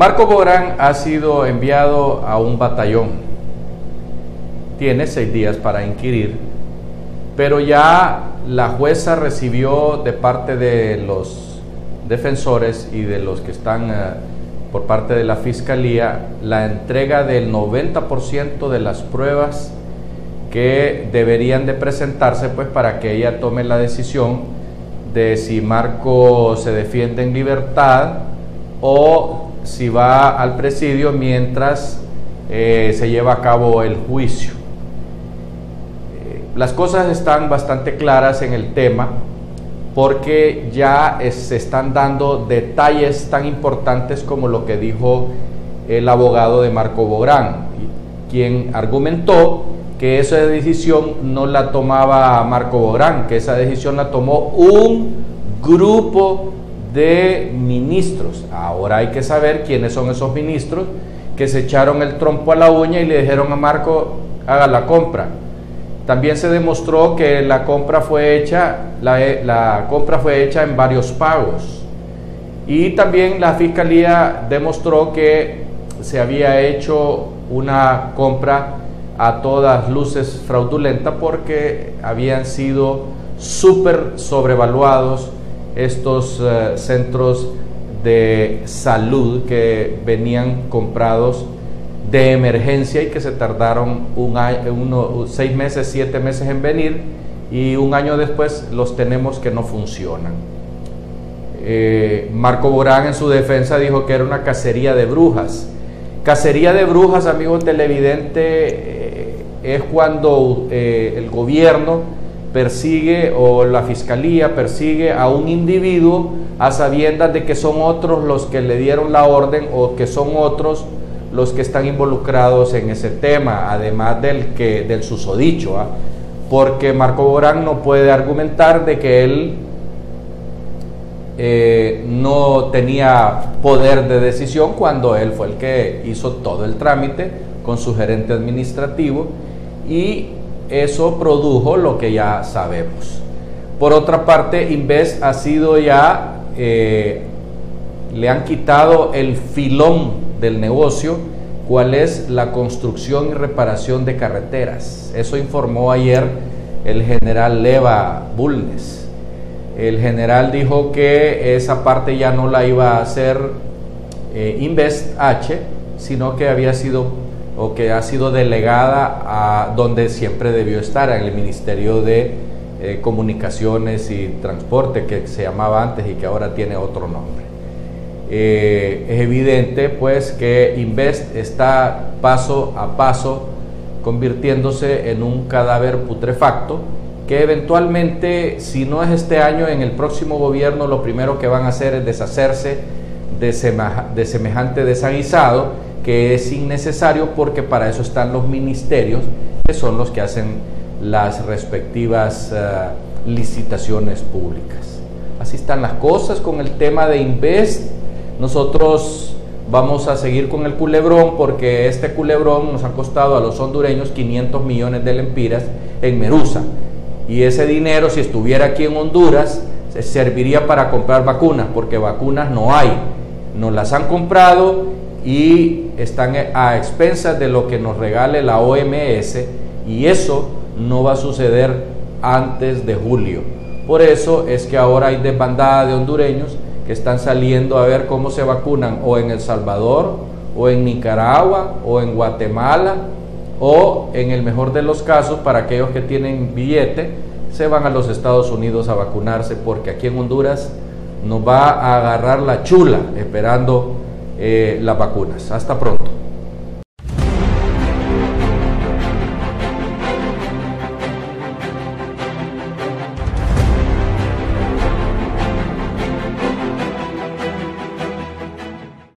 Marco Borán ha sido enviado a un batallón. Tiene seis días para inquirir, pero ya la jueza recibió de parte de los defensores y de los que están eh, por parte de la fiscalía la entrega del 90% de las pruebas que deberían de presentarse pues para que ella tome la decisión de si Marco se defiende en libertad o si va al presidio mientras eh, se lleva a cabo el juicio. Las cosas están bastante claras en el tema porque ya se están dando detalles tan importantes como lo que dijo el abogado de Marco Bográn, quien argumentó que esa decisión no la tomaba Marco Bográn, que esa decisión la tomó un grupo de ministros. Ahora hay que saber quiénes son esos ministros que se echaron el trompo a la uña y le dijeron a Marco, haga la compra. También se demostró que la compra fue hecha, la, compra fue hecha en varios pagos. Y también la fiscalía demostró que se había hecho una compra a todas luces fraudulenta porque habían sido súper sobrevaluados estos eh, centros de salud que venían comprados de emergencia y que se tardaron un año, seis meses, siete meses en venir y un año después los tenemos que no funcionan. Eh, Marco Borán en su defensa dijo que era una cacería de brujas. Cacería de brujas, amigo televidente, eh, es cuando el gobierno persigue o la fiscalía persigue a un individuo a sabiendas de que son otros los que le dieron la orden o que son otros los que están involucrados en ese tema, además del que del susodicho, ¿ah? porque Marco Borán no puede argumentar de que él eh, no tenía poder de decisión cuando él fue el que hizo todo el trámite con su gerente administrativo y eso produjo lo que ya sabemos. Por otra parte, Invest ha sido ya, eh, le han quitado el filón del negocio, cuál es la construcción y reparación de carreteras. Eso informó ayer el general Leva Bulnes. El general dijo que esa parte ya no la iba a hacer eh, Invest H, sino que había sido o que ha sido delegada a donde siempre debió estar, en el Ministerio de eh, Comunicaciones y Transporte, que se llamaba antes y que ahora tiene otro nombre. Eh, es evidente pues que Invest está paso a paso convirtiéndose en un cadáver putrefacto que eventualmente, si no es este año, en el próximo gobierno lo primero que van a hacer es deshacerse de, de semejante desaguisado que es innecesario porque para eso están los ministerios, que son los que hacen las respectivas eh, licitaciones públicas. Así están las cosas con el tema de Invest. Nosotros vamos a seguir con el culebrón porque este culebrón nos ha costado a los hondureños 500 millones de lempiras en Merusa. Y ese dinero, si estuviera aquí en Honduras, serviría para comprar vacunas, porque vacunas no hay. Nos las han comprado y están a expensas de lo que nos regale la OMS y eso no va a suceder antes de julio. Por eso es que ahora hay desbandada de hondureños que están saliendo a ver cómo se vacunan o en El Salvador o en Nicaragua o en Guatemala o en el mejor de los casos para aquellos que tienen billete se van a los Estados Unidos a vacunarse porque aquí en Honduras nos va a agarrar la chula esperando eh, las vacunas. Hasta pronto.